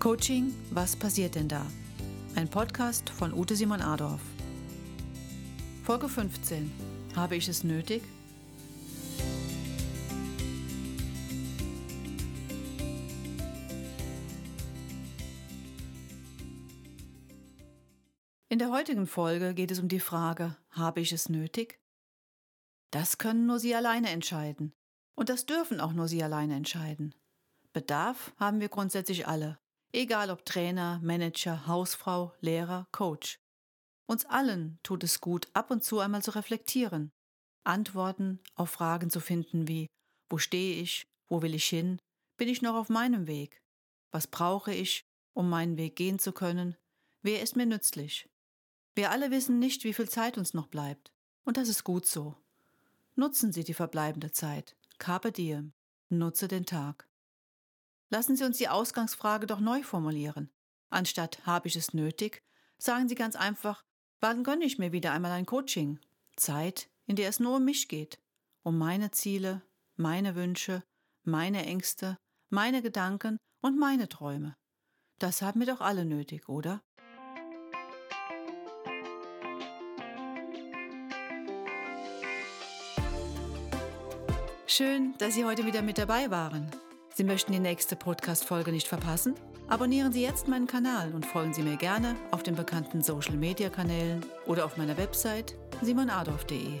Coaching, was passiert denn da? Ein Podcast von Ute Simon Adorf. Folge 15. Habe ich es nötig? In der heutigen Folge geht es um die Frage, habe ich es nötig? Das können nur Sie alleine entscheiden. Und das dürfen auch nur Sie alleine entscheiden. Bedarf haben wir grundsätzlich alle. Egal ob Trainer, Manager, Hausfrau, Lehrer, Coach. Uns allen tut es gut, ab und zu einmal zu reflektieren, Antworten auf Fragen zu finden wie Wo stehe ich? Wo will ich hin? Bin ich noch auf meinem Weg? Was brauche ich, um meinen Weg gehen zu können? Wer ist mir nützlich? Wir alle wissen nicht, wie viel Zeit uns noch bleibt. Und das ist gut so. Nutzen Sie die verbleibende Zeit. Carpe diem. Nutze den Tag. Lassen Sie uns die Ausgangsfrage doch neu formulieren. Anstatt habe ich es nötig, sagen Sie ganz einfach, wann gönne ich mir wieder einmal ein Coaching? Zeit, in der es nur um mich geht, um meine Ziele, meine Wünsche, meine Ängste, meine Gedanken und meine Träume. Das haben wir doch alle nötig, oder? Schön, dass Sie heute wieder mit dabei waren. Sie möchten die nächste Podcast-Folge nicht verpassen? Abonnieren Sie jetzt meinen Kanal und folgen Sie mir gerne auf den bekannten Social-Media-Kanälen oder auf meiner Website simonadolf.de.